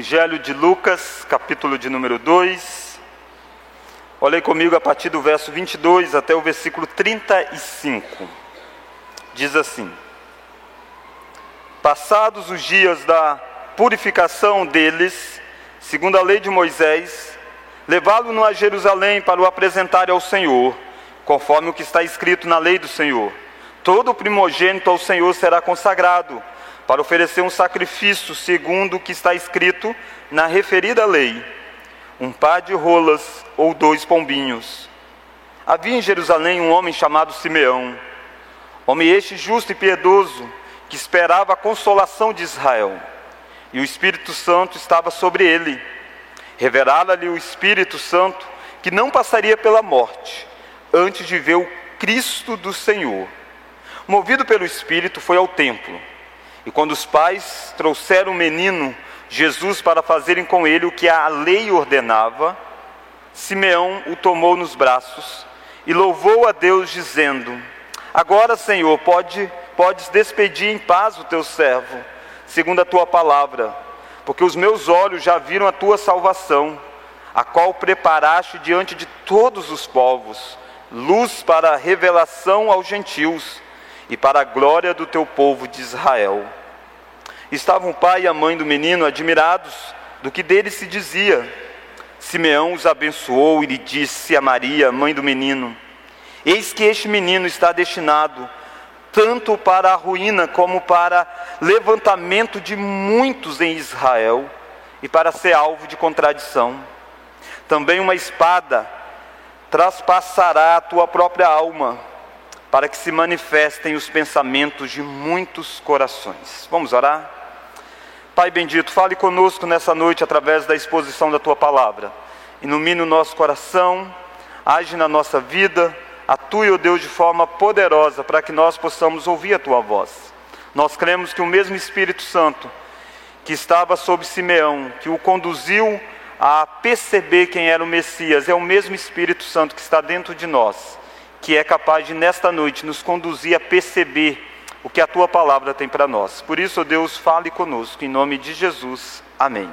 Evangelho de Lucas, capítulo de número 2. Olhei comigo a partir do verso 22 até o versículo 35. Diz assim: Passados os dias da purificação deles, segundo a lei de Moisés, levá-lo a Jerusalém para o apresentar ao Senhor, conforme o que está escrito na lei do Senhor. Todo primogênito ao Senhor será consagrado para oferecer um sacrifício segundo o que está escrito na referida lei: um par de rolas ou dois pombinhos. Havia em Jerusalém um homem chamado Simeão, homem este justo e piedoso, que esperava a consolação de Israel, e o Espírito Santo estava sobre ele. Revelara-lhe o Espírito Santo que não passaria pela morte antes de ver o Cristo do Senhor. Movido pelo Espírito, foi ao templo e quando os pais trouxeram o menino Jesus para fazerem com ele o que a lei ordenava, Simeão o tomou nos braços e louvou a Deus, dizendo: Agora, Senhor, pode, podes despedir em paz o teu servo, segundo a tua palavra, porque os meus olhos já viram a tua salvação, a qual preparaste diante de todos os povos, luz para a revelação aos gentios e para a glória do teu povo de Israel. Estavam o pai e a mãe do menino admirados do que dele se dizia. Simeão os abençoou e lhe disse a Maria, mãe do menino: Eis que este menino está destinado tanto para a ruína como para levantamento de muitos em Israel e para ser alvo de contradição. Também uma espada traspassará a tua própria alma para que se manifestem os pensamentos de muitos corações. Vamos orar? Pai bendito, fale conosco nessa noite através da exposição da tua palavra. Ilumine o nosso coração, age na nossa vida, atue, ó oh Deus, de forma poderosa para que nós possamos ouvir a tua voz. Nós cremos que o mesmo Espírito Santo que estava sobre Simeão, que o conduziu a perceber quem era o Messias, é o mesmo Espírito Santo que está dentro de nós que é capaz de, nesta noite, nos conduzir a perceber o que a tua palavra tem para nós. Por isso, Deus, fale conosco, em nome de Jesus. Amém.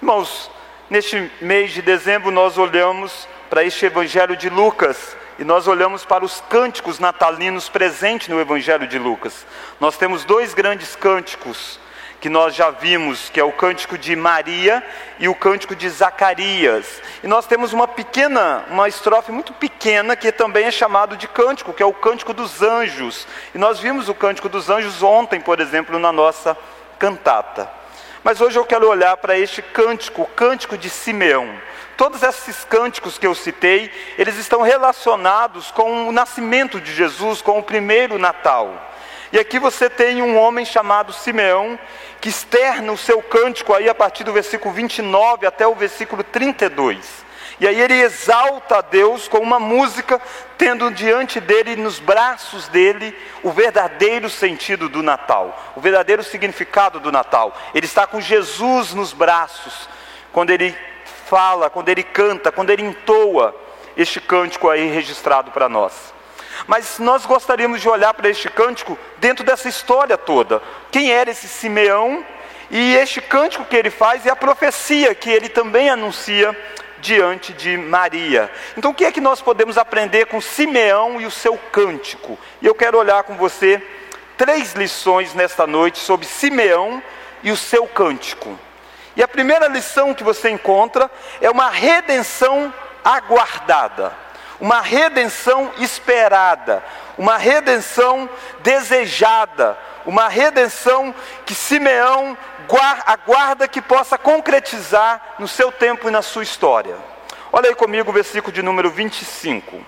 Irmãos, neste mês de dezembro, nós olhamos para este Evangelho de Lucas e nós olhamos para os cânticos natalinos presentes no Evangelho de Lucas. Nós temos dois grandes cânticos que nós já vimos, que é o cântico de Maria e o cântico de Zacarias. E nós temos uma pequena, uma estrofe muito pequena que também é chamado de cântico, que é o cântico dos anjos. E nós vimos o cântico dos anjos ontem, por exemplo, na nossa cantata. Mas hoje eu quero olhar para este cântico, o cântico de Simeão. Todos esses cânticos que eu citei, eles estão relacionados com o nascimento de Jesus, com o primeiro Natal. E aqui você tem um homem chamado Simeão, que externa o seu cântico aí a partir do versículo 29 até o versículo 32. E aí ele exalta a Deus com uma música, tendo diante dele, nos braços dele, o verdadeiro sentido do Natal, o verdadeiro significado do Natal. Ele está com Jesus nos braços, quando ele fala, quando ele canta, quando ele entoa este cântico aí registrado para nós. Mas nós gostaríamos de olhar para este cântico dentro dessa história toda. Quem era esse Simeão? E este cântico que ele faz e a profecia que ele também anuncia diante de Maria. Então, o que é que nós podemos aprender com Simeão e o seu cântico? E eu quero olhar com você três lições nesta noite sobre Simeão e o seu cântico. E a primeira lição que você encontra é uma redenção aguardada uma redenção esperada, uma redenção desejada, uma redenção que Simeão aguarda que possa concretizar no seu tempo e na sua história. Olha aí comigo o versículo de número 25.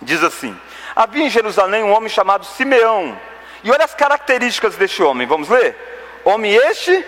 Diz assim: Havia em Jerusalém um homem chamado Simeão. E olha as características deste homem, vamos ler? Homem este,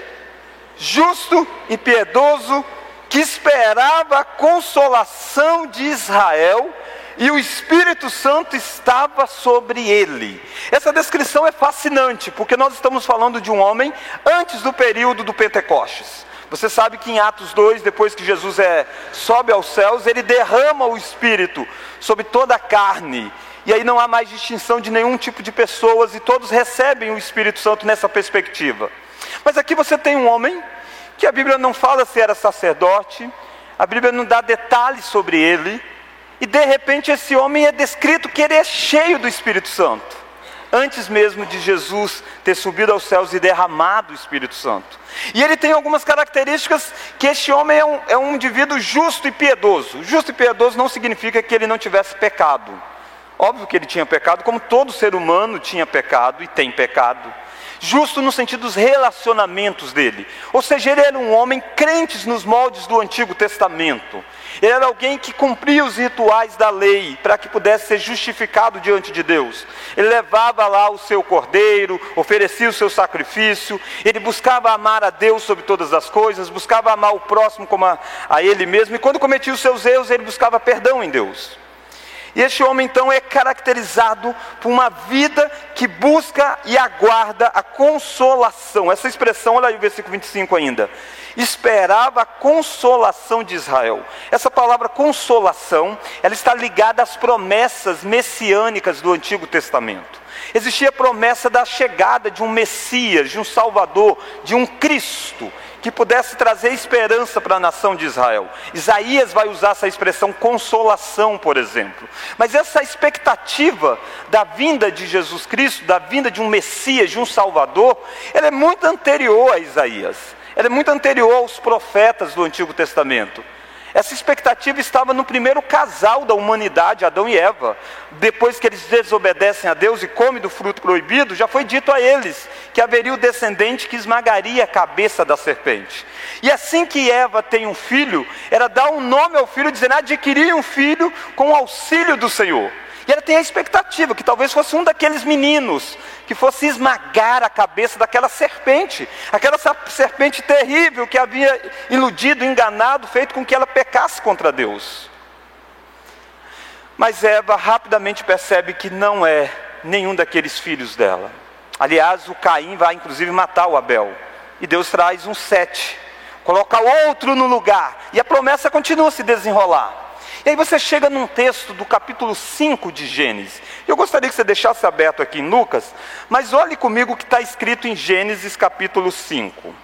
justo e piedoso, que esperava a consolação de Israel e o Espírito Santo estava sobre ele. Essa descrição é fascinante, porque nós estamos falando de um homem antes do período do Pentecostes. Você sabe que em Atos 2, depois que Jesus é, sobe aos céus, ele derrama o Espírito sobre toda a carne. E aí não há mais distinção de nenhum tipo de pessoas e todos recebem o Espírito Santo nessa perspectiva. Mas aqui você tem um homem que a Bíblia não fala se era sacerdote, a Bíblia não dá detalhes sobre ele, e de repente esse homem é descrito que ele é cheio do Espírito Santo, antes mesmo de Jesus ter subido aos céus e derramado o Espírito Santo. E ele tem algumas características que este homem é um, é um indivíduo justo e piedoso. Justo e piedoso não significa que ele não tivesse pecado. Óbvio que ele tinha pecado, como todo ser humano tinha pecado e tem pecado. Justo no sentido dos relacionamentos dele. Ou seja, ele era um homem crente nos moldes do Antigo Testamento. Ele era alguém que cumpria os rituais da lei para que pudesse ser justificado diante de Deus. Ele levava lá o seu cordeiro, oferecia o seu sacrifício, ele buscava amar a Deus sobre todas as coisas, buscava amar o próximo como a, a ele mesmo, e quando cometia os seus erros, ele buscava perdão em Deus. E este homem então é caracterizado por uma vida que busca e aguarda a consolação. Essa expressão, olha aí o versículo 25 ainda. Esperava a consolação de Israel. Essa palavra consolação, ela está ligada às promessas messiânicas do Antigo Testamento. Existia a promessa da chegada de um Messias, de um Salvador, de um Cristo que pudesse trazer esperança para a nação de Israel. Isaías vai usar essa expressão consolação, por exemplo. Mas essa expectativa da vinda de Jesus Cristo, da vinda de um Messias, de um Salvador, ela é muito anterior a Isaías. Ela é muito anterior aos profetas do Antigo Testamento. Essa expectativa estava no primeiro casal da humanidade, Adão e Eva. Depois que eles desobedecem a Deus e comem do fruto proibido, já foi dito a eles que haveria o descendente que esmagaria a cabeça da serpente. E assim que Eva tem um filho, era dar um nome ao filho, dizendo adquirir um filho com o auxílio do Senhor. E ela tem a expectativa que talvez fosse um daqueles meninos que fosse esmagar a cabeça daquela serpente, aquela serpente terrível que havia iludido, enganado, feito com que ela pecasse contra Deus. Mas Eva rapidamente percebe que não é nenhum daqueles filhos dela. Aliás, o Caim vai inclusive matar o Abel. E Deus traz um sete, coloca outro no lugar, e a promessa continua a se desenrolar. E aí você chega num texto do capítulo 5 de Gênesis. Eu gostaria que você deixasse aberto aqui em Lucas, mas olhe comigo o que está escrito em Gênesis capítulo 5.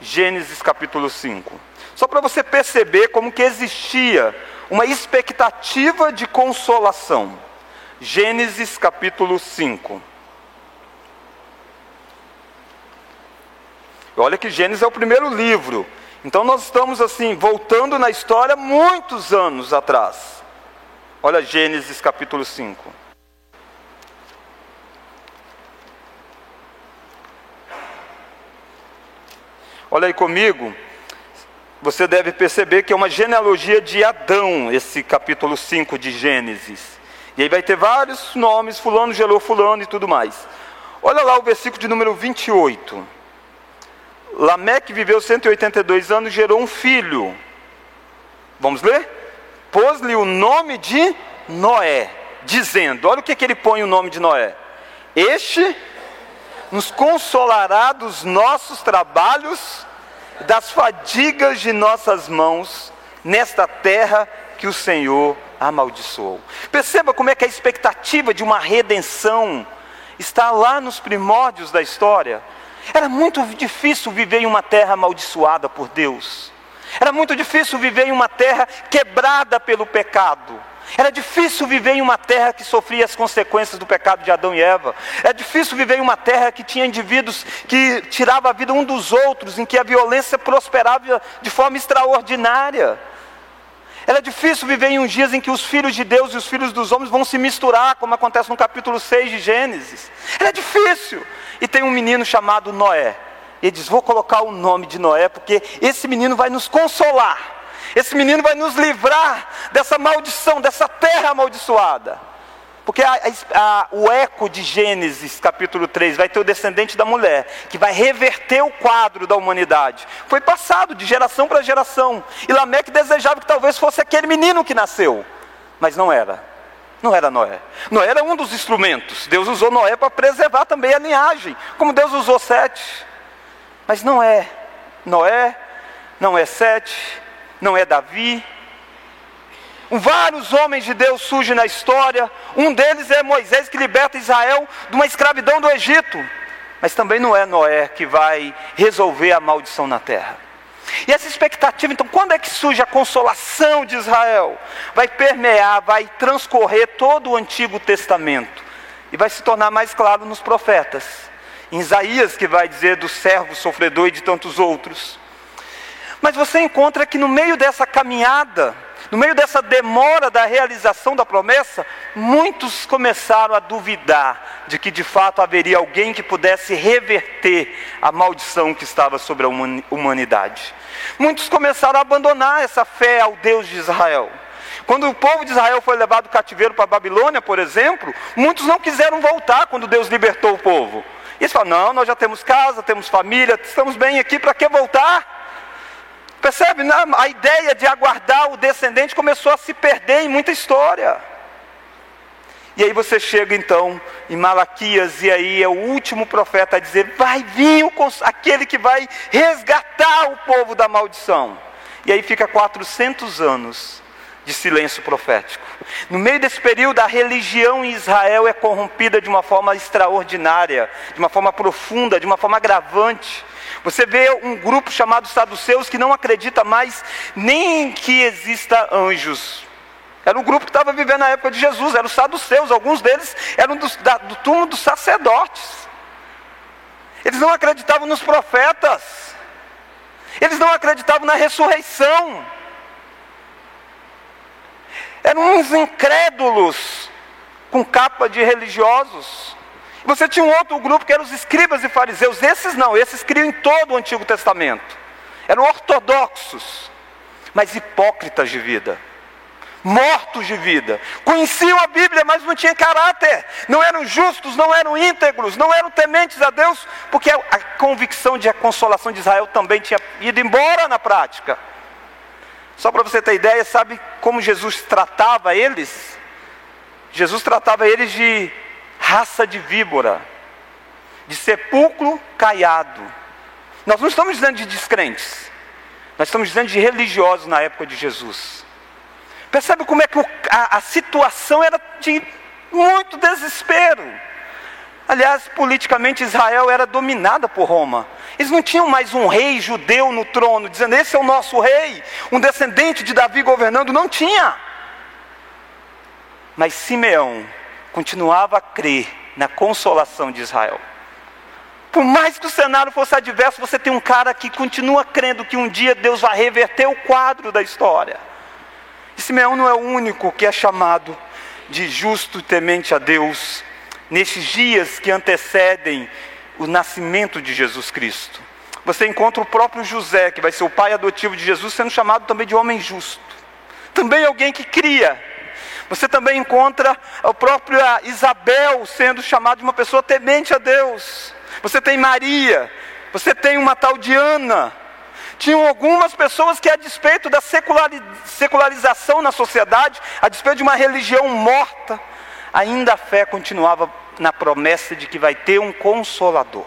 Gênesis capítulo 5. Só para você perceber como que existia uma expectativa de consolação. Gênesis capítulo 5. Olha que Gênesis é o primeiro livro então nós estamos assim, voltando na história muitos anos atrás. Olha Gênesis capítulo 5. Olha aí comigo, você deve perceber que é uma genealogia de Adão, esse capítulo 5 de Gênesis. E aí vai ter vários nomes, fulano gerou fulano e tudo mais. Olha lá o versículo de número 28. Lameque viveu 182 anos e gerou um filho. Vamos ler? Pôs-lhe o nome de Noé, dizendo: olha o que, que ele põe o nome de Noé. Este nos consolará dos nossos trabalhos, das fadigas de nossas mãos, nesta terra que o Senhor amaldiçoou. Perceba como é que a expectativa de uma redenção está lá nos primórdios da história. Era muito difícil viver em uma terra amaldiçoada por Deus. Era muito difícil viver em uma terra quebrada pelo pecado. Era difícil viver em uma terra que sofria as consequências do pecado de Adão e Eva. Era difícil viver em uma terra que tinha indivíduos que tiravam a vida um dos outros, em que a violência prosperava de forma extraordinária. Era difícil viver em uns dias em que os filhos de Deus e os filhos dos homens vão se misturar, como acontece no capítulo 6 de Gênesis. Era difícil e tem um menino chamado Noé. E ele diz: Vou colocar o nome de Noé, porque esse menino vai nos consolar. Esse menino vai nos livrar dessa maldição, dessa terra amaldiçoada. Porque a, a, o eco de Gênesis, capítulo 3, vai ter o descendente da mulher, que vai reverter o quadro da humanidade. Foi passado de geração para geração. E Lameque desejava que talvez fosse aquele menino que nasceu, mas não era. Não era Noé. Noé era um dos instrumentos. Deus usou Noé para preservar também a linhagem, como Deus usou Sete. Mas não é Noé, não é Sete, não é Davi. Vários homens de Deus surgem na história. Um deles é Moisés que liberta Israel de uma escravidão do Egito. Mas também não é Noé que vai resolver a maldição na terra. E essa expectativa, então, quando é que surge a consolação de Israel? Vai permear, vai transcorrer todo o Antigo Testamento e vai se tornar mais claro nos profetas. Em Isaías, que vai dizer do servo sofredor e de tantos outros. Mas você encontra que no meio dessa caminhada, no meio dessa demora da realização da promessa, muitos começaram a duvidar de que de fato haveria alguém que pudesse reverter a maldição que estava sobre a humanidade. Muitos começaram a abandonar essa fé ao Deus de Israel. Quando o povo de Israel foi levado cativeiro para a Babilônia, por exemplo, muitos não quiseram voltar quando Deus libertou o povo. Eles falaram: não, nós já temos casa, temos família, estamos bem aqui, para que voltar? Percebe? A ideia de aguardar o descendente começou a se perder em muita história. E aí você chega então em Malaquias, e aí é o último profeta a dizer: vai vir o, aquele que vai resgatar o povo da maldição. E aí fica 400 anos de silêncio profético. No meio desse período, a religião em Israel é corrompida de uma forma extraordinária, de uma forma profunda, de uma forma agravante. Você vê um grupo chamado saduceus que não acredita mais nem que exista anjos. Era um grupo que estava vivendo na época de Jesus, eram os saduceus, alguns deles eram do, da, do túmulo dos sacerdotes. Eles não acreditavam nos profetas, eles não acreditavam na ressurreição. Eram uns incrédulos com capa de religiosos. Você tinha um outro grupo que eram os escribas e fariseus. Esses não, esses criam em todo o Antigo Testamento. Eram ortodoxos, mas hipócritas de vida. Mortos de vida. Conheciam a Bíblia, mas não tinham caráter. Não eram justos, não eram íntegros, não eram tementes a Deus, porque a convicção de a consolação de Israel também tinha ido embora na prática. Só para você ter ideia, sabe como Jesus tratava eles? Jesus tratava eles de raça de víbora, de sepulcro caiado. Nós não estamos dizendo de descrentes, nós estamos dizendo de religiosos na época de Jesus. Percebe como é que a, a situação era de muito desespero. Aliás, politicamente Israel era dominada por Roma. Eles não tinham mais um rei judeu no trono, dizendo: Esse é o nosso rei, um descendente de Davi governando. Não tinha. Mas Simeão continuava a crer na consolação de Israel. Por mais que o cenário fosse adverso, você tem um cara que continua crendo que um dia Deus vai reverter o quadro da história. E Simeão não é o único que é chamado de justo e temente a Deus nesses dias que antecedem o nascimento de Jesus Cristo. Você encontra o próprio José, que vai ser o pai adotivo de Jesus, sendo chamado também de homem justo. Também alguém que cria você também encontra a própria Isabel sendo chamada de uma pessoa temente a Deus. Você tem Maria, você tem uma tal de Ana. Tinham algumas pessoas que, a despeito da secularização na sociedade, a despeito de uma religião morta, ainda a fé continuava na promessa de que vai ter um consolador.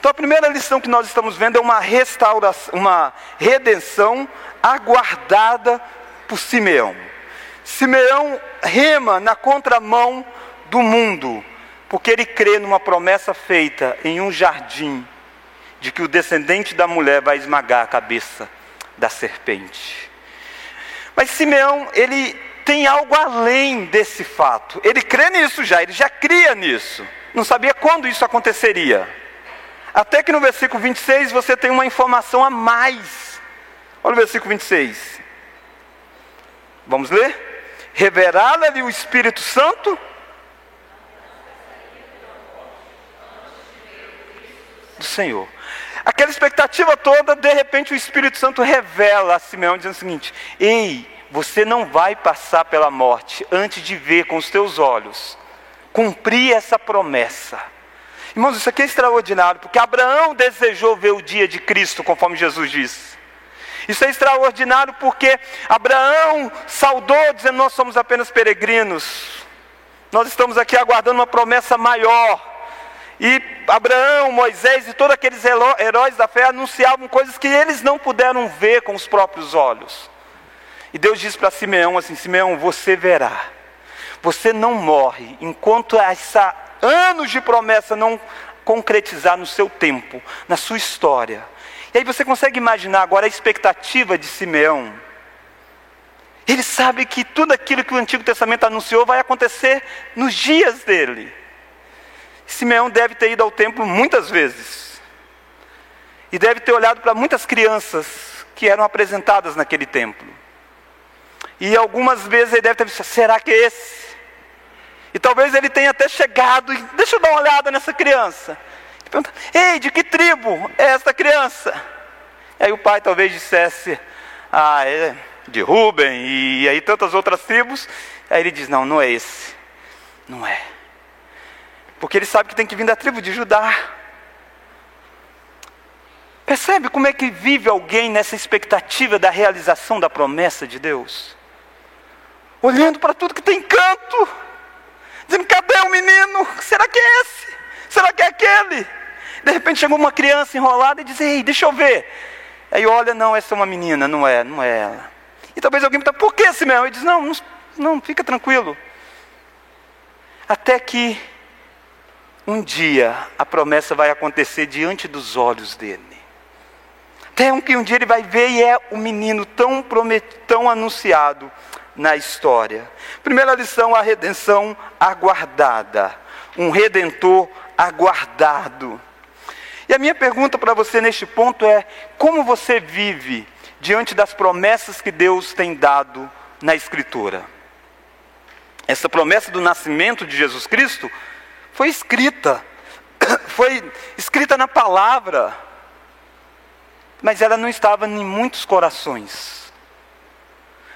Então a primeira lição que nós estamos vendo é uma restauração, uma redenção aguardada por Simeão. Simeão rema na contramão do mundo, porque ele crê numa promessa feita em um jardim, de que o descendente da mulher vai esmagar a cabeça da serpente. Mas Simeão, ele tem algo além desse fato. Ele crê nisso já, ele já cria nisso. Não sabia quando isso aconteceria. Até que no versículo 26 você tem uma informação a mais. Olha o versículo 26. Vamos ler? Revelá-lhe o Espírito Santo? Do Senhor. Aquela expectativa toda, de repente o Espírito Santo revela a Simeão, dizendo o seguinte: Ei, você não vai passar pela morte antes de ver com os teus olhos, cumprir essa promessa. Irmãos, isso aqui é extraordinário, porque Abraão desejou ver o dia de Cristo, conforme Jesus disse. Isso é extraordinário porque Abraão saudou, dizendo: Nós somos apenas peregrinos, nós estamos aqui aguardando uma promessa maior. E Abraão, Moisés e todos aqueles heróis da fé anunciavam coisas que eles não puderam ver com os próprios olhos. E Deus diz para Simeão assim: Simeão, você verá, você não morre enquanto essa anos de promessa não concretizar no seu tempo, na sua história. E aí você consegue imaginar agora a expectativa de Simeão. Ele sabe que tudo aquilo que o Antigo Testamento anunciou vai acontecer nos dias dele. Simeão deve ter ido ao templo muitas vezes. E deve ter olhado para muitas crianças que eram apresentadas naquele templo. E algumas vezes ele deve ter visto, será que é esse? E talvez ele tenha até chegado e deixa eu dar uma olhada nessa criança. Pergunta, Ei, de que tribo é esta criança? E aí o pai talvez dissesse, ah, é de Ruben e aí tantas outras tribos. Aí ele diz, não, não é esse. Não é. Porque ele sabe que tem que vir da tribo de Judá. Percebe como é que vive alguém nessa expectativa da realização da promessa de Deus? Olhando para tudo que tem canto dizendo: cadê o menino? Será que é esse? Será que é aquele? De repente chegou uma criança enrolada e diz: ei, deixa eu ver. Aí olha, não, essa é uma menina, não é, não é ela. E talvez alguém pergunte: por que esse mesmo? Ele diz: não, não, não, fica tranquilo. Até que um dia a promessa vai acontecer diante dos olhos dele. Até que um dia ele vai ver e é o menino tão, promet, tão anunciado na história. Primeira lição, a redenção aguardada. Um redentor aguardado. E a minha pergunta para você neste ponto é: como você vive diante das promessas que Deus tem dado na Escritura? Essa promessa do nascimento de Jesus Cristo foi escrita, foi escrita na palavra, mas ela não estava em muitos corações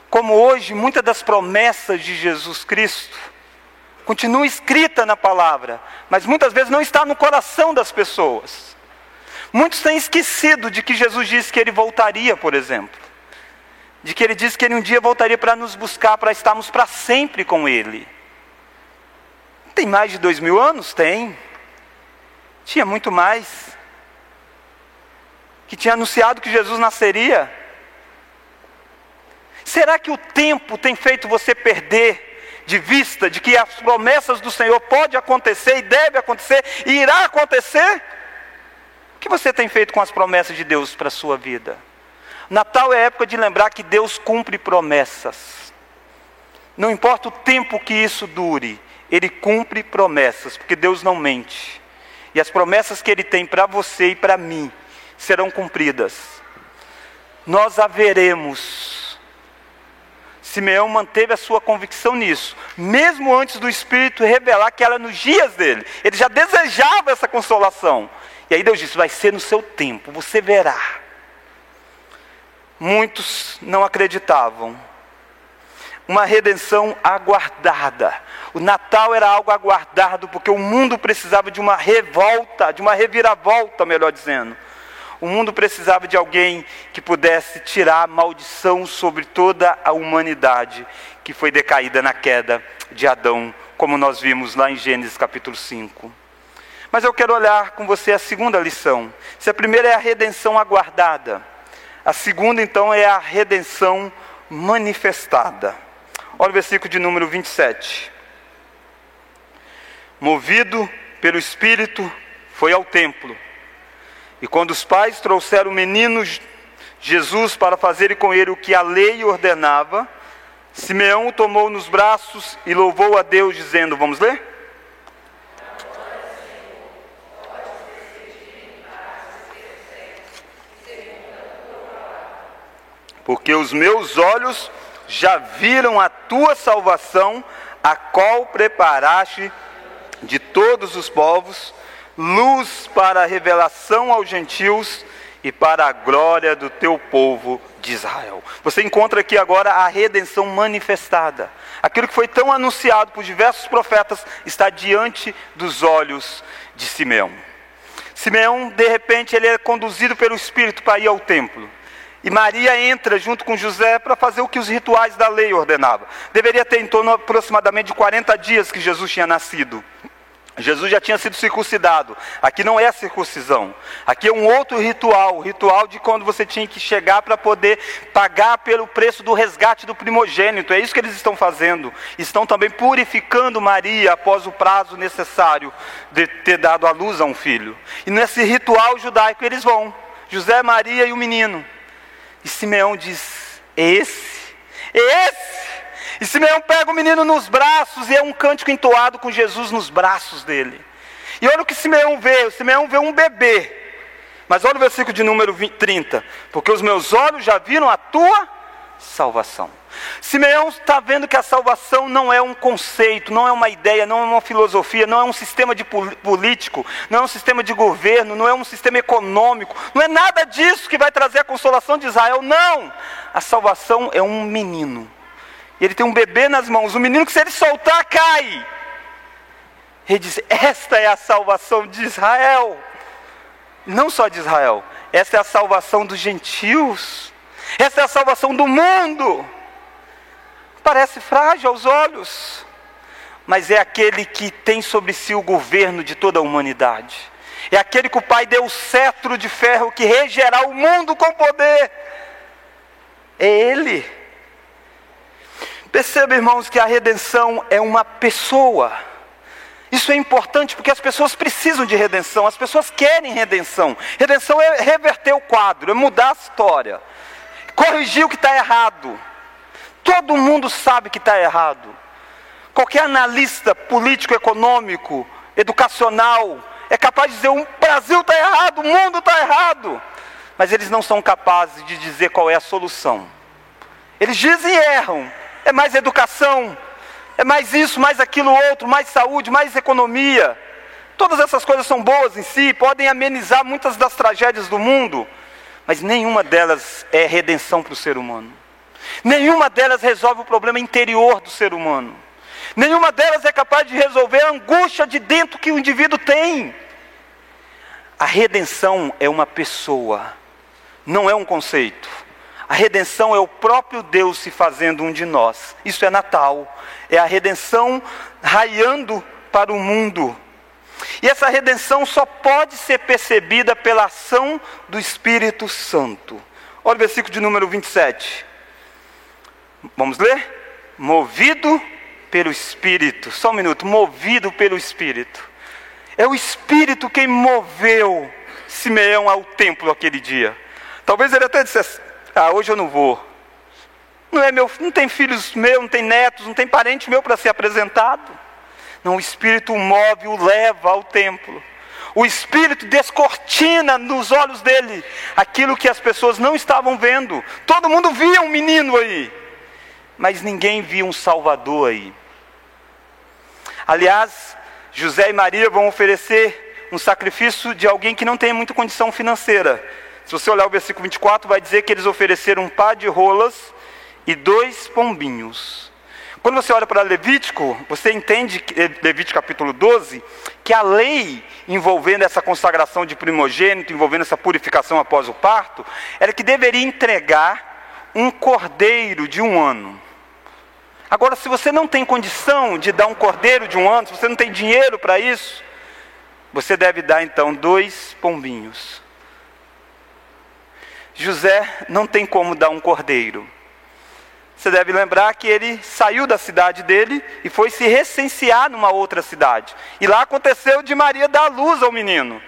como hoje muitas das promessas de Jesus Cristo continua escrita na palavra, mas muitas vezes não está no coração das pessoas. Muitos têm esquecido de que Jesus disse que ele voltaria, por exemplo. De que ele disse que ele um dia voltaria para nos buscar, para estarmos para sempre com ele. Tem mais de dois mil anos? Tem. Tinha muito mais. Que tinha anunciado que Jesus nasceria. Será que o tempo tem feito você perder de vista de que as promessas do Senhor pode acontecer e deve acontecer e irá acontecer? O que você tem feito com as promessas de Deus para a sua vida? Natal é época de lembrar que Deus cumpre promessas. Não importa o tempo que isso dure, Ele cumpre promessas, porque Deus não mente. E as promessas que Ele tem para você e para mim serão cumpridas. Nós haveremos Simeão manteve a sua convicção nisso, mesmo antes do Espírito revelar que era nos dias dele. Ele já desejava essa consolação. E aí Deus disse: vai ser no seu tempo, você verá. Muitos não acreditavam. Uma redenção aguardada. O Natal era algo aguardado, porque o mundo precisava de uma revolta, de uma reviravolta, melhor dizendo. O mundo precisava de alguém que pudesse tirar a maldição sobre toda a humanidade que foi decaída na queda de Adão, como nós vimos lá em Gênesis capítulo 5. Mas eu quero olhar com você a segunda lição. Se a primeira é a redenção aguardada, a segunda então é a redenção manifestada. Olha o versículo de número 27. Movido pelo Espírito, foi ao templo e quando os pais trouxeram o menino Jesus para fazerem com ele o que a lei ordenava, Simeão o tomou nos braços e louvou a Deus, dizendo: Vamos ler? Porque os meus olhos já viram a tua salvação, a qual preparaste de todos os povos luz para a revelação aos gentios e para a glória do teu povo de Israel. Você encontra aqui agora a redenção manifestada. Aquilo que foi tão anunciado por diversos profetas está diante dos olhos de Simeão. Simeão, de repente, ele é conduzido pelo Espírito para ir ao templo. E Maria entra junto com José para fazer o que os rituais da lei ordenavam. Deveria ter em torno aproximadamente de 40 dias que Jesus tinha nascido. Jesus já tinha sido circuncidado. Aqui não é a circuncisão. Aqui é um outro ritual, o ritual de quando você tinha que chegar para poder pagar pelo preço do resgate do primogênito. É isso que eles estão fazendo. Estão também purificando Maria após o prazo necessário de ter dado à luz a um filho. E nesse ritual judaico eles vão. José, Maria e o menino. E Simeão diz: "É esse. É esse e Simeão pega o menino nos braços e é um cântico entoado com Jesus nos braços dele. E olha o que Simeão vê: o Simeão vê um bebê. Mas olha o versículo de número 20, 30. Porque os meus olhos já viram a tua salvação. Simeão está vendo que a salvação não é um conceito, não é uma ideia, não é uma filosofia, não é um sistema de político, não é um sistema de governo, não é um sistema econômico, não é nada disso que vai trazer a consolação de Israel, não. A salvação é um menino e ele tem um bebê nas mãos, um menino que se ele soltar, cai. Ele diz: Esta é a salvação de Israel. Não só de Israel, esta é a salvação dos gentios. Esta é a salvação do mundo. Parece frágil aos olhos, mas é aquele que tem sobre si o governo de toda a humanidade. É aquele que o Pai deu o cetro de ferro que regerá o mundo com poder. É Ele. Perceba, irmãos, que a redenção é uma pessoa. Isso é importante porque as pessoas precisam de redenção, as pessoas querem redenção. Redenção é reverter o quadro, é mudar a história, corrigir o que está errado. Todo mundo sabe que está errado. Qualquer analista político, econômico, educacional, é capaz de dizer: o Brasil está errado, o mundo está errado. Mas eles não são capazes de dizer qual é a solução. Eles dizem e erram, é mais educação, é mais isso, mais aquilo outro, mais saúde, mais economia. Todas essas coisas são boas em si, podem amenizar muitas das tragédias do mundo, mas nenhuma delas é redenção para o ser humano. Nenhuma delas resolve o problema interior do ser humano. Nenhuma delas é capaz de resolver a angústia de dentro que o indivíduo tem. A redenção é uma pessoa, não é um conceito. A redenção é o próprio Deus se fazendo um de nós. Isso é Natal. É a redenção raiando para o mundo. E essa redenção só pode ser percebida pela ação do Espírito Santo. Olha o versículo de número 27. Vamos ler? Movido pelo Espírito. Só um minuto. Movido pelo Espírito. É o Espírito quem moveu Simeão ao templo aquele dia. Talvez ele até dissesse: ah, hoje eu não vou. Não é meu, não tem filhos meus, não tem netos, não tem parente meu para ser apresentado. Não, o Espírito o move, o leva ao templo. O Espírito descortina nos olhos dele aquilo que as pessoas não estavam vendo. Todo mundo via um menino aí, mas ninguém via um Salvador aí. Aliás, José e Maria vão oferecer um sacrifício de alguém que não tem muita condição financeira. Se você olhar o versículo 24, vai dizer que eles ofereceram um par de rolas e dois pombinhos. Quando você olha para Levítico, você entende, eh, Levítico capítulo 12, que a lei envolvendo essa consagração de primogênito, envolvendo essa purificação após o parto, era que deveria entregar um cordeiro de um ano. Agora, se você não tem condição de dar um cordeiro de um ano, se você não tem dinheiro para isso, você deve dar então dois pombinhos. José não tem como dar um cordeiro. Você deve lembrar que ele saiu da cidade dele e foi se recensear numa outra cidade. E lá aconteceu de Maria dar luz ao menino.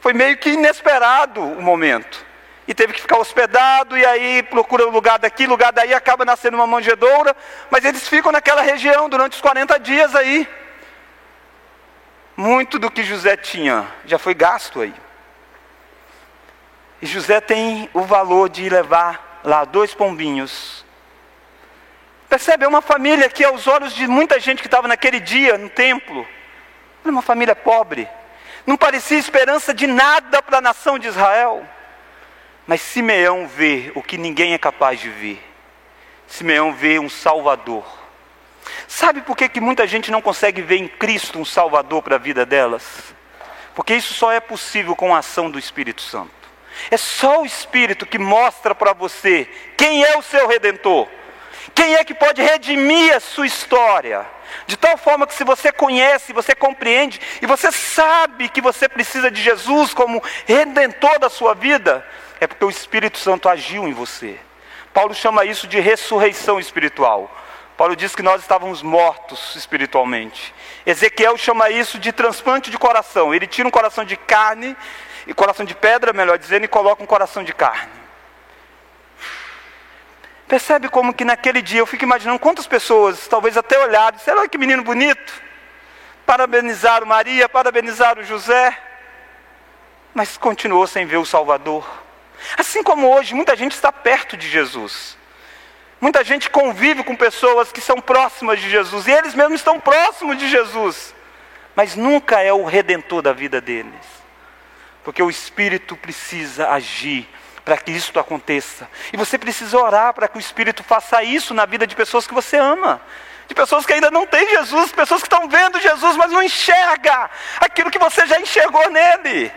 Foi meio que inesperado o momento. E teve que ficar hospedado, e aí procura um lugar daqui, lugar daí, acaba nascendo uma manjedoura. Mas eles ficam naquela região durante os 40 dias aí. Muito do que José tinha já foi gasto aí. E José tem o valor de levar lá dois pombinhos. Percebe? É uma família que, aos olhos de muita gente que estava naquele dia no templo, era uma família pobre. Não parecia esperança de nada para a nação de Israel. Mas Simeão vê o que ninguém é capaz de ver. Simeão vê um Salvador. Sabe por que, que muita gente não consegue ver em Cristo um Salvador para a vida delas? Porque isso só é possível com a ação do Espírito Santo. É só o Espírito que mostra para você quem é o seu redentor, quem é que pode redimir a sua história, De tal forma que se você conhece, você compreende e você sabe que você precisa de Jesus como redentor da sua vida, é porque o Espírito Santo agiu em você. Paulo chama isso de ressurreição espiritual. Paulo diz que nós estávamos mortos espiritualmente. Ezequiel chama isso de transplante de coração. Ele tira um coração de carne, e coração de pedra, melhor dizendo, e coloca um coração de carne. Percebe como que naquele dia eu fico imaginando quantas pessoas, talvez até olharam, será que menino bonito? Parabenizaram Maria, parabenizaram José, mas continuou sem ver o Salvador. Assim como hoje, muita gente está perto de Jesus. Muita gente convive com pessoas que são próximas de Jesus, e eles mesmos estão próximos de Jesus, mas nunca é o redentor da vida deles, porque o Espírito precisa agir para que isso aconteça, e você precisa orar para que o Espírito faça isso na vida de pessoas que você ama, de pessoas que ainda não têm Jesus, pessoas que estão vendo Jesus, mas não enxerga aquilo que você já enxergou nele.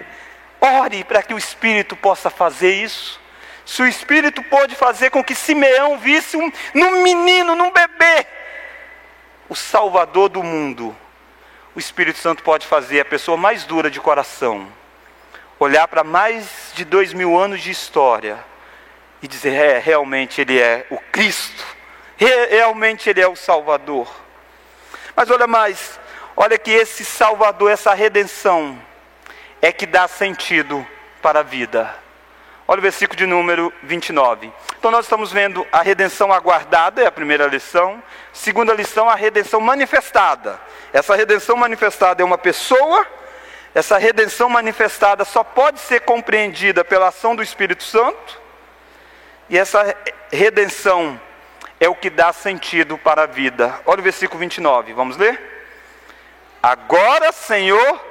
Ore para que o Espírito possa fazer isso. Se o Espírito pôde fazer com que Simeão visse um, num menino, num bebê, o Salvador do mundo, o Espírito Santo pode fazer a pessoa mais dura de coração olhar para mais de dois mil anos de história e dizer: é, realmente Ele é o Cristo, realmente Ele é o Salvador. Mas olha mais, olha que esse Salvador, essa redenção, é que dá sentido para a vida. Olha o versículo de número 29. Então nós estamos vendo a redenção aguardada, é a primeira lição. Segunda lição, a redenção manifestada. Essa redenção manifestada é uma pessoa, essa redenção manifestada só pode ser compreendida pela ação do Espírito Santo. E essa redenção é o que dá sentido para a vida. Olha o versículo 29, vamos ler? Agora, Senhor,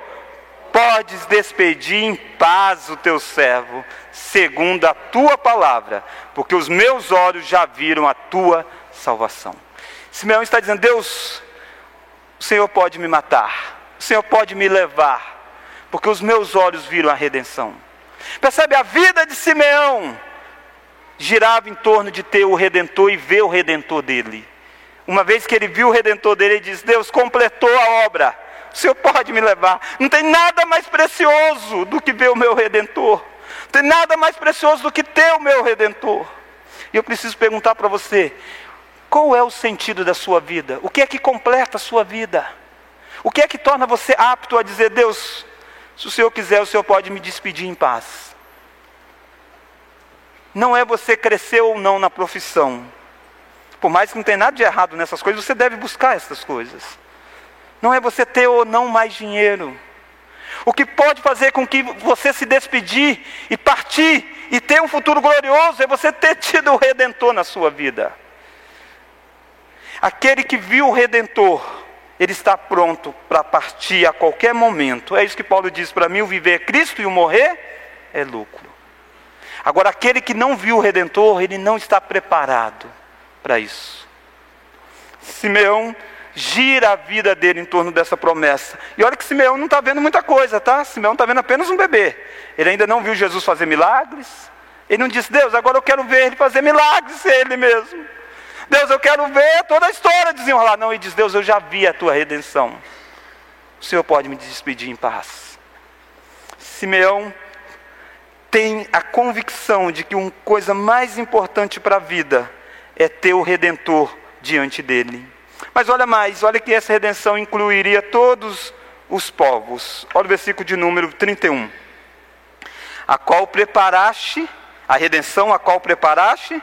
podes despedir em paz o teu servo, segundo a tua palavra, porque os meus olhos já viram a tua salvação. Simeão está dizendo: Deus, o Senhor pode me matar, o Senhor pode me levar, porque os meus olhos viram a redenção. Percebe a vida de Simeão girava em torno de ter o redentor e ver o redentor dele. Uma vez que ele viu o redentor dele, ele diz: Deus completou a obra o Senhor pode me levar. Não tem nada mais precioso do que ver o meu redentor. Não tem nada mais precioso do que ter o meu redentor. E eu preciso perguntar para você: qual é o sentido da sua vida? O que é que completa a sua vida? O que é que torna você apto a dizer, Deus, se o Senhor quiser, o Senhor pode me despedir em paz? Não é você crescer ou não na profissão. Por mais que não tenha nada de errado nessas coisas, você deve buscar essas coisas. Não é você ter ou não mais dinheiro. O que pode fazer com que você se despedir e partir e ter um futuro glorioso é você ter tido o redentor na sua vida. Aquele que viu o redentor, ele está pronto para partir a qualquer momento. É isso que Paulo diz para mim: o viver é Cristo e o morrer é lucro. Agora, aquele que não viu o redentor, ele não está preparado para isso. Simeão gira a vida dele em torno dessa promessa. E olha que Simeão não está vendo muita coisa, tá? Simeão está vendo apenas um bebê. Ele ainda não viu Jesus fazer milagres. Ele não disse, Deus, agora eu quero ver ele fazer milagres, ele mesmo. Deus, eu quero ver toda a história desenrolar. Não, ele diz, Deus, eu já vi a tua redenção. O Senhor pode me despedir em paz. Simeão tem a convicção de que uma coisa mais importante para a vida é ter o Redentor diante dele. Mas olha mais, olha que essa redenção incluiria todos os povos. Olha o versículo de número 31. A qual preparaste, a redenção a qual preparaste,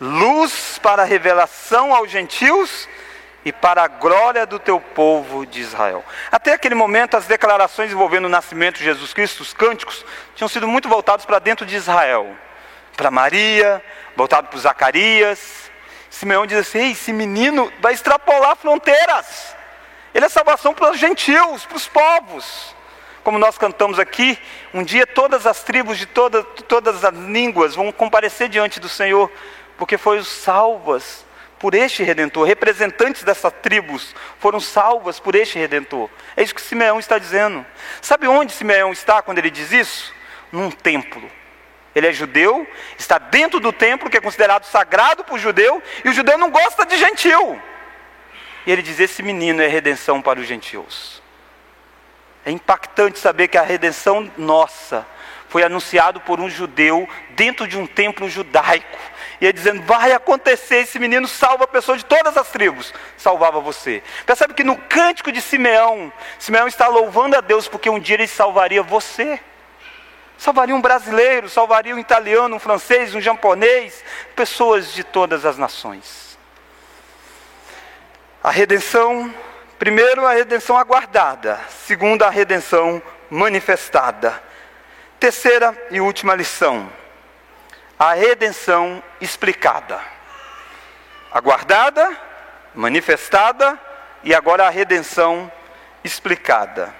luz para a revelação aos gentios e para a glória do teu povo de Israel. Até aquele momento, as declarações envolvendo o nascimento de Jesus Cristo, os cânticos, tinham sido muito voltados para dentro de Israel. Para Maria, voltado para Zacarias, Simeão diz assim: esse menino vai extrapolar fronteiras. Ele é salvação para os gentios, para os povos. Como nós cantamos aqui, um dia todas as tribos de toda, todas as línguas vão comparecer diante do Senhor, porque foram salvas por este redentor. Representantes dessas tribos foram salvas por este redentor. É isso que Simeão está dizendo. Sabe onde Simeão está quando ele diz isso? Num templo. Ele é judeu, está dentro do templo que é considerado sagrado para o judeu, e o judeu não gosta de gentil. E ele diz: Esse menino é redenção para os gentios. É impactante saber que a redenção nossa foi anunciado por um judeu dentro de um templo judaico. E ele dizendo: vai acontecer, esse menino salva a pessoa de todas as tribos, salvava você. Percebe que no cântico de Simeão, Simeão está louvando a Deus porque um dia ele salvaria você. Salvaria um brasileiro, salvaria um italiano, um francês, um japonês, pessoas de todas as nações. A redenção, primeiro, a redenção aguardada, segundo, a redenção manifestada. Terceira e última lição: a redenção explicada. Aguardada, manifestada e agora a redenção explicada.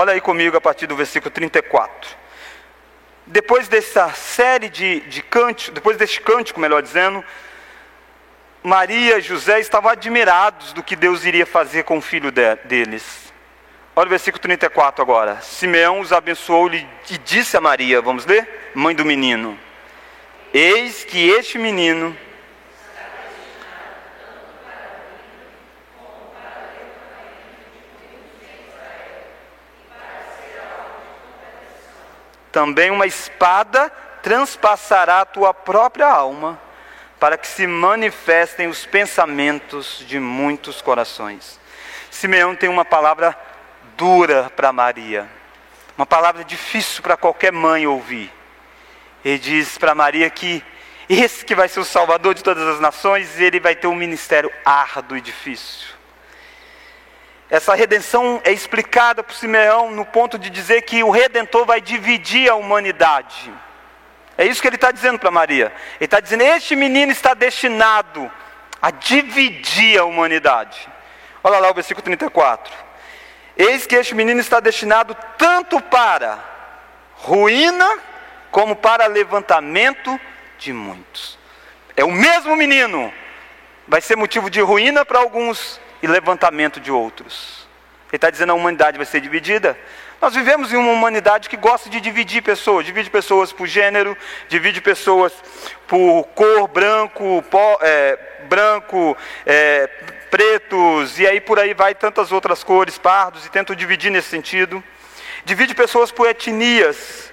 Olha aí comigo a partir do versículo 34. Depois dessa série de, de cânticos, depois deste cântico, melhor dizendo, Maria e José estavam admirados do que Deus iria fazer com o filho de, deles. Olha o versículo 34 agora. Simeão os abençoou e disse a Maria, vamos ler? Mãe do menino: Eis que este menino Também uma espada transpassará a tua própria alma, para que se manifestem os pensamentos de muitos corações. Simeão tem uma palavra dura para Maria, uma palavra difícil para qualquer mãe ouvir. Ele diz para Maria que esse que vai ser o Salvador de todas as nações, ele vai ter um ministério árduo e difícil. Essa redenção é explicada por Simeão no ponto de dizer que o Redentor vai dividir a humanidade. É isso que ele está dizendo para Maria. Ele está dizendo: este menino está destinado a dividir a humanidade. Olha lá o versículo 34. Eis que este menino está destinado tanto para ruína, como para levantamento de muitos. É o mesmo menino, vai ser motivo de ruína para alguns e levantamento de outros. Ele está dizendo a humanidade vai ser dividida. Nós vivemos em uma humanidade que gosta de dividir pessoas, divide pessoas por gênero, divide pessoas por cor, branco, é, branco, é, pretos, e aí por aí vai tantas outras cores, pardos, e tentam dividir nesse sentido. Divide pessoas por etnias,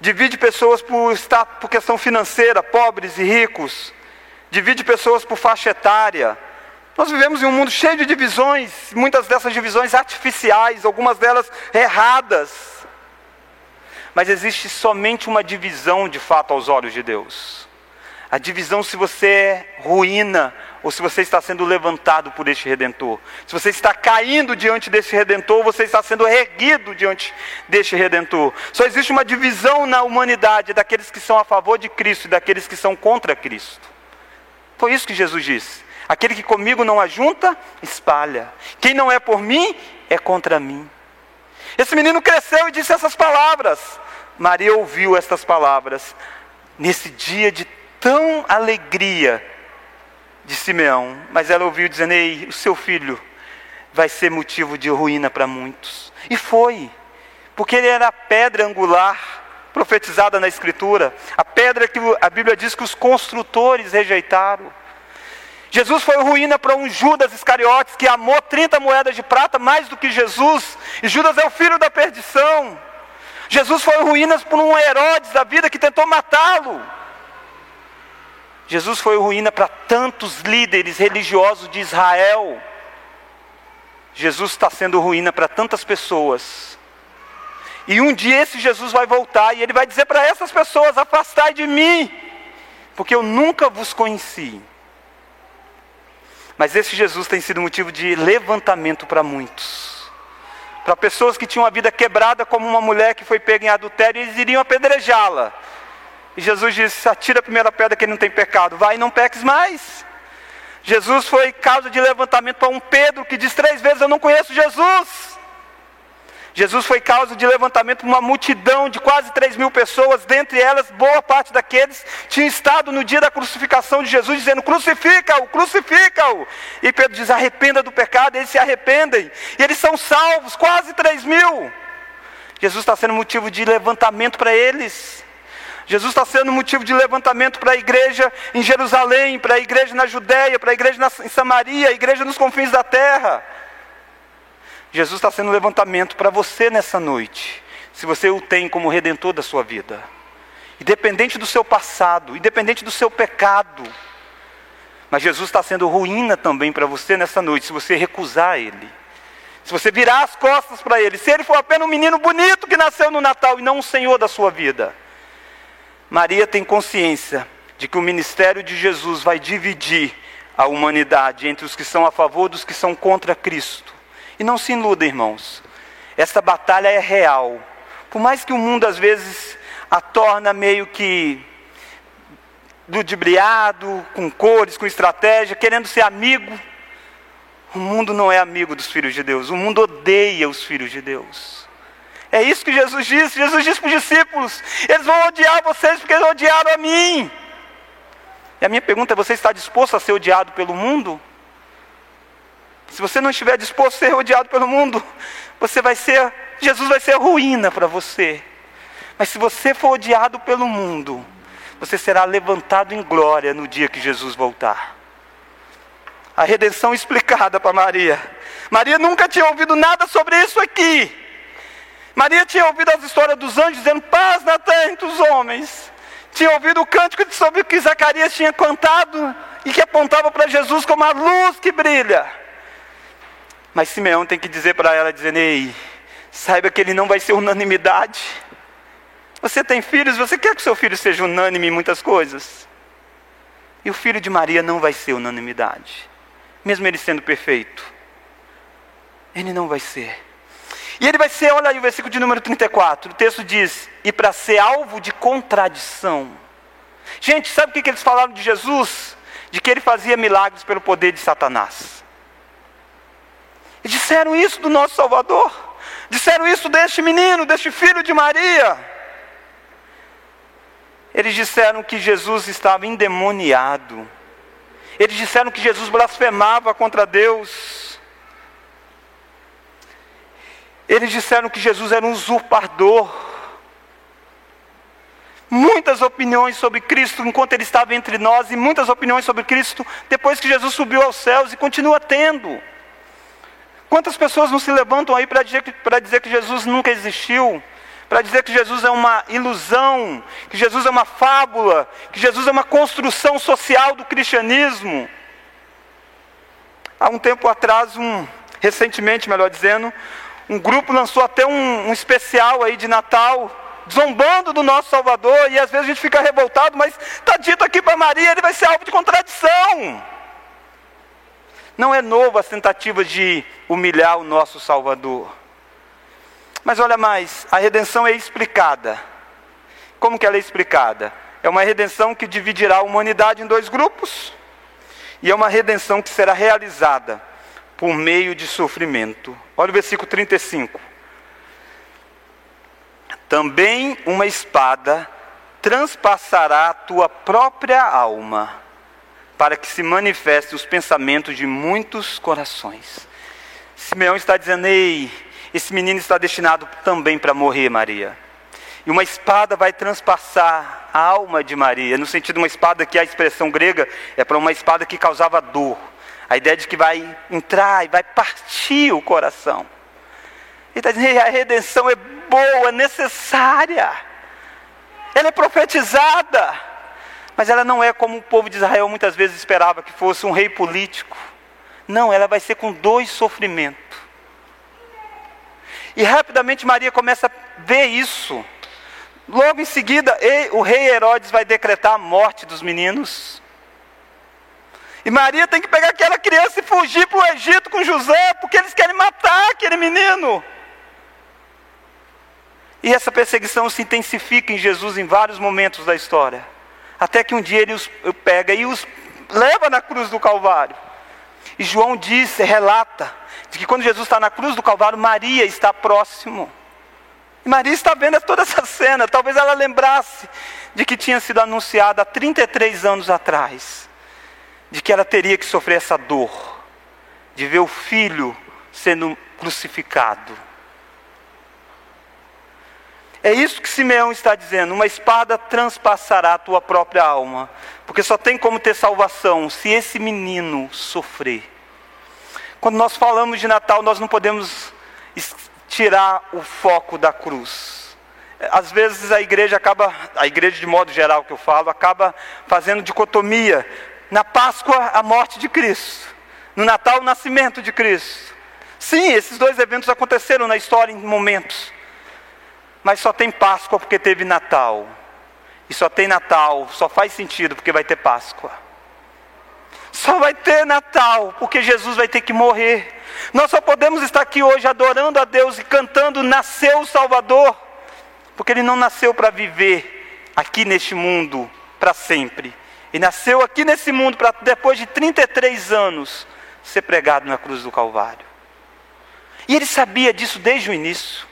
divide pessoas por, por questão financeira, pobres e ricos, divide pessoas por faixa etária, nós vivemos em um mundo cheio de divisões, muitas dessas divisões artificiais, algumas delas erradas. Mas existe somente uma divisão de fato aos olhos de Deus. A divisão se você é ruína ou se você está sendo levantado por este redentor. Se você está caindo diante deste redentor, você está sendo erguido diante deste redentor. Só existe uma divisão na humanidade daqueles que são a favor de Cristo e daqueles que são contra Cristo. Foi isso que Jesus disse. Aquele que comigo não ajunta, espalha. Quem não é por mim, é contra mim. Esse menino cresceu e disse essas palavras. Maria ouviu estas palavras nesse dia de tão alegria de Simeão, mas ela ouviu dizendo: Ei, o seu filho vai ser motivo de ruína para muitos. E foi, porque ele era a pedra angular profetizada na Escritura, a pedra que a Bíblia diz que os construtores rejeitaram. Jesus foi ruína para um Judas Iscariotes que amou 30 moedas de prata mais do que Jesus, e Judas é o filho da perdição. Jesus foi ruína por um Herodes da vida que tentou matá-lo. Jesus foi ruína para tantos líderes religiosos de Israel. Jesus está sendo ruína para tantas pessoas. E um dia esse Jesus vai voltar e ele vai dizer para essas pessoas: Afastai de mim, porque eu nunca vos conheci. Mas esse Jesus tem sido motivo de levantamento para muitos. Para pessoas que tinham a vida quebrada, como uma mulher que foi pega em adultério, eles iriam apedrejá-la. E Jesus disse: Atira a primeira pedra que não tem pecado, vai e não peques mais. Jesus foi causa de levantamento para um Pedro que diz três vezes: Eu não conheço Jesus. Jesus foi causa de levantamento para uma multidão de quase 3 mil pessoas, dentre elas, boa parte daqueles tinham estado no dia da crucificação de Jesus, dizendo: crucifica-o, crucifica-o. E Pedro diz: arrependa do pecado, eles se arrependem, e eles são salvos, quase 3 mil. Jesus está sendo motivo de levantamento para eles. Jesus está sendo motivo de levantamento para a igreja em Jerusalém, para a igreja na Judéia, para a igreja em Samaria, a igreja nos confins da terra. Jesus está sendo levantamento para você nessa noite, se você o tem como redentor da sua vida. Independente do seu passado, independente do seu pecado. Mas Jesus está sendo ruína também para você nessa noite, se você recusar Ele. Se você virar as costas para Ele. Se Ele for apenas um menino bonito que nasceu no Natal e não um Senhor da sua vida. Maria tem consciência de que o ministério de Jesus vai dividir a humanidade entre os que são a favor dos que são contra Cristo. E não se iluda, irmãos. Essa batalha é real. Por mais que o mundo às vezes a torna meio que ludibriado, com cores, com estratégia, querendo ser amigo. O mundo não é amigo dos filhos de Deus, o mundo odeia os filhos de Deus. É isso que Jesus disse. Jesus disse para os discípulos: eles vão odiar vocês porque eles odiaram a mim. E a minha pergunta é: você está disposto a ser odiado pelo mundo? Se você não estiver disposto a ser odiado pelo mundo, você vai ser, Jesus vai ser ruína para você. Mas se você for odiado pelo mundo, você será levantado em glória no dia que Jesus voltar. A redenção explicada para Maria. Maria nunca tinha ouvido nada sobre isso aqui. Maria tinha ouvido as histórias dos anjos dizendo paz na terra entre os homens. Tinha ouvido o cântico sobre o que Zacarias tinha cantado e que apontava para Jesus como a luz que brilha. Mas Simeão tem que dizer para ela, dizendo, ei, saiba que ele não vai ser unanimidade. Você tem filhos, você quer que seu filho seja unânime em muitas coisas? E o filho de Maria não vai ser unanimidade, mesmo ele sendo perfeito. Ele não vai ser. E ele vai ser, olha aí o versículo de número 34, o texto diz: e para ser alvo de contradição. Gente, sabe o que, que eles falaram de Jesus? De que ele fazia milagres pelo poder de Satanás. E disseram isso do nosso Salvador. Disseram isso deste menino, deste filho de Maria. Eles disseram que Jesus estava endemoniado. Eles disseram que Jesus blasfemava contra Deus. Eles disseram que Jesus era um usurpador. Muitas opiniões sobre Cristo enquanto ele estava entre nós, e muitas opiniões sobre Cristo depois que Jesus subiu aos céus e continua tendo. Quantas pessoas não se levantam aí para dizer, dizer que Jesus nunca existiu? para dizer que Jesus é uma ilusão, que Jesus é uma fábula, que Jesus é uma construção social do cristianismo. Há um tempo atrás, um, recentemente, melhor dizendo, um grupo lançou até um, um especial aí de Natal, zombando do nosso Salvador, e às vezes a gente fica revoltado, mas está dito aqui para Maria, ele vai ser alvo de contradição. Não é novo as tentativas de humilhar o nosso Salvador. Mas olha mais, a redenção é explicada. Como que ela é explicada? É uma redenção que dividirá a humanidade em dois grupos. E é uma redenção que será realizada por meio de sofrimento. Olha o versículo 35. Também uma espada transpassará a tua própria alma, para que se manifeste os pensamentos de muitos corações. Simeão está dizendo: Ei, esse menino está destinado também para morrer, Maria. E uma espada vai transpassar a alma de Maria, no sentido de uma espada que a expressão grega é para uma espada que causava dor. A ideia de que vai entrar e vai partir o coração. Ele está dizendo, a redenção é boa, é necessária. Ela é profetizada. Mas ela não é como o povo de Israel muitas vezes esperava que fosse um rei político. Não, ela vai ser com dois sofrimentos. E rapidamente Maria começa a ver isso. Logo em seguida, o rei Herodes vai decretar a morte dos meninos. E Maria tem que pegar aquela criança e fugir para o Egito com José, porque eles querem matar aquele menino. E essa perseguição se intensifica em Jesus em vários momentos da história. Até que um dia ele os pega e os leva na cruz do Calvário. E João diz, relata, de que quando Jesus está na cruz do Calvário, Maria está próximo. E Maria está vendo toda essa cena. Talvez ela lembrasse de que tinha sido anunciada há 33 anos atrás, de que ela teria que sofrer essa dor, de ver o filho sendo crucificado. É isso que Simeão está dizendo: uma espada transpassará a tua própria alma, porque só tem como ter salvação se esse menino sofrer. Quando nós falamos de Natal, nós não podemos tirar o foco da cruz. Às vezes a igreja acaba, a igreja de modo geral que eu falo, acaba fazendo dicotomia. Na Páscoa, a morte de Cristo. No Natal, o nascimento de Cristo. Sim, esses dois eventos aconteceram na história em momentos. Mas só tem Páscoa porque teve Natal. E só tem Natal, só faz sentido porque vai ter Páscoa. Só vai ter Natal porque Jesus vai ter que morrer. Nós só podemos estar aqui hoje adorando a Deus e cantando Nasceu o Salvador, porque Ele não nasceu para viver aqui neste mundo para sempre. E nasceu aqui nesse mundo para depois de 33 anos ser pregado na cruz do Calvário. E ele sabia disso desde o início.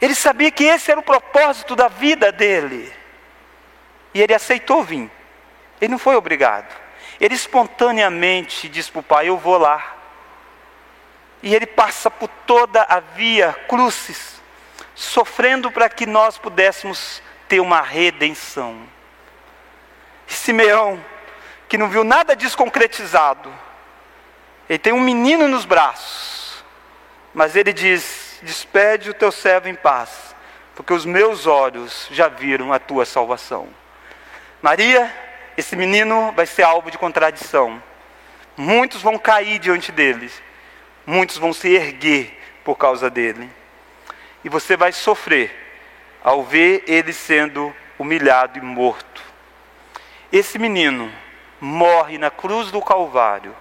Ele sabia que esse era o propósito da vida dele. E ele aceitou vir. Ele não foi obrigado. Ele espontaneamente disse para o pai: Eu vou lá. E ele passa por toda a via crucis, sofrendo para que nós pudéssemos ter uma redenção. E Simeão, que não viu nada disso concretizado, ele tem um menino nos braços, mas ele diz: despede o teu servo em paz, porque os meus olhos já viram a tua salvação. Maria, esse menino vai ser alvo de contradição. Muitos vão cair diante dele, muitos vão se erguer por causa dele. E você vai sofrer ao ver ele sendo humilhado e morto. Esse menino morre na cruz do Calvário,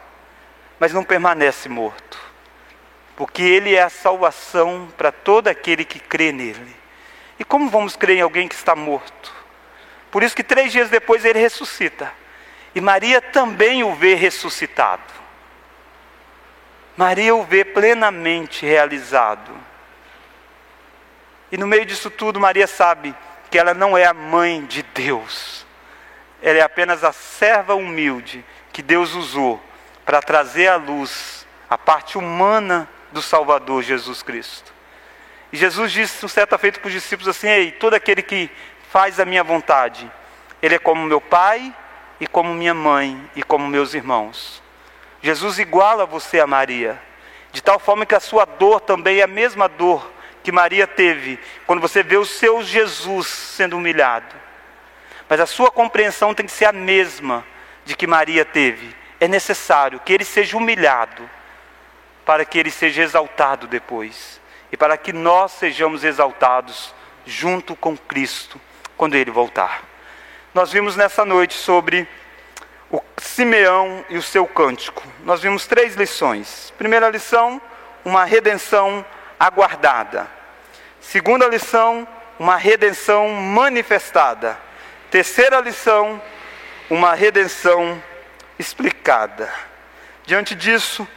mas não permanece morto porque Ele é a salvação para todo aquele que crê nele. E como vamos crer em alguém que está morto? Por isso que três dias depois ele ressuscita. E Maria também o vê ressuscitado. Maria o vê plenamente realizado. E no meio disso tudo, Maria sabe que ela não é a mãe de Deus. Ela é apenas a serva humilde que Deus usou para trazer à luz a parte humana do Salvador Jesus Cristo. E Jesus disse, um certa feita para os discípulos assim: Ei, todo aquele que faz a minha vontade, ele é como meu pai, e como minha mãe, e como meus irmãos. Jesus iguala você a Maria, de tal forma que a sua dor também é a mesma dor que Maria teve quando você vê o seu Jesus sendo humilhado. Mas a sua compreensão tem que ser a mesma de que Maria teve. É necessário que ele seja humilhado para que ele seja exaltado depois e para que nós sejamos exaltados junto com Cristo quando ele voltar. Nós vimos nessa noite sobre o Simeão e o seu cântico. Nós vimos três lições. Primeira lição, uma redenção aguardada. Segunda lição, uma redenção manifestada. Terceira lição, uma redenção explicada. Diante disso,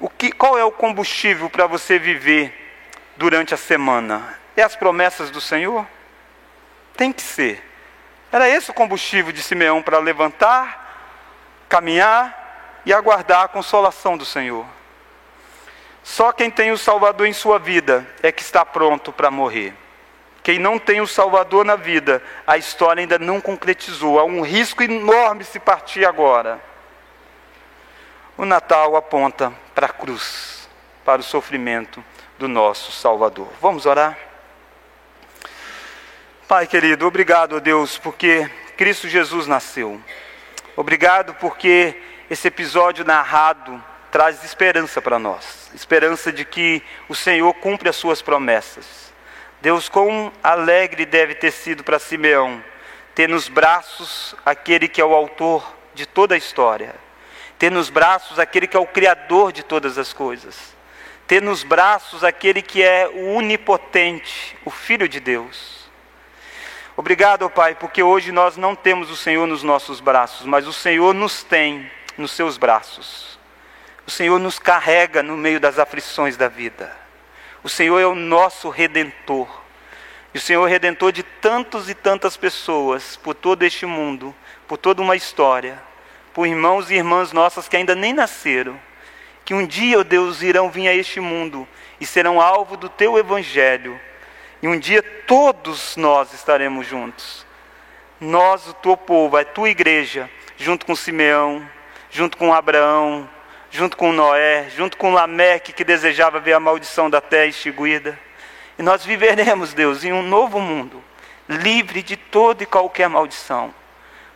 o que, qual é o combustível para você viver durante a semana? É as promessas do Senhor? Tem que ser. Era esse o combustível de Simeão para levantar, caminhar e aguardar a consolação do Senhor. Só quem tem o Salvador em sua vida é que está pronto para morrer. Quem não tem o Salvador na vida, a história ainda não concretizou. Há um risco enorme se partir agora. O Natal aponta para a cruz, para o sofrimento do nosso Salvador. Vamos orar? Pai querido, obrigado, Deus, porque Cristo Jesus nasceu. Obrigado porque esse episódio narrado traz esperança para nós esperança de que o Senhor cumpre as suas promessas. Deus, quão alegre deve ter sido para Simeão ter nos braços aquele que é o autor de toda a história ter nos braços aquele que é o Criador de todas as coisas, ter nos braços aquele que é o onipotente, o Filho de Deus. Obrigado, Pai, porque hoje nós não temos o Senhor nos nossos braços, mas o Senhor nos tem nos seus braços. O Senhor nos carrega no meio das aflições da vida. O Senhor é o nosso redentor. E o Senhor é redentor de tantos e tantas pessoas por todo este mundo, por toda uma história por irmãos e irmãs nossas que ainda nem nasceram, que um dia, ó Deus, irão vir a este mundo e serão alvo do teu evangelho E um dia todos nós estaremos juntos. Nós, o teu povo, a tua igreja, junto com Simeão, junto com Abraão, junto com Noé, junto com Lameque, que desejava ver a maldição da terra extinguida. E nós viveremos, Deus, em um novo mundo, livre de toda e qualquer maldição,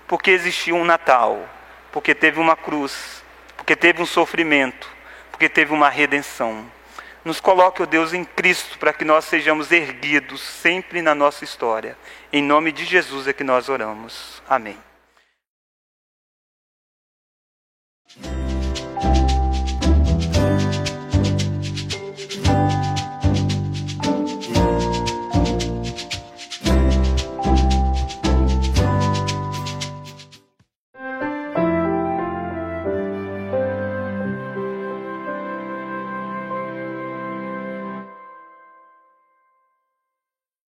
porque existiu um Natal, porque teve uma cruz, porque teve um sofrimento, porque teve uma redenção. Nos coloque, ó Deus, em Cristo, para que nós sejamos erguidos sempre na nossa história. Em nome de Jesus é que nós oramos. Amém.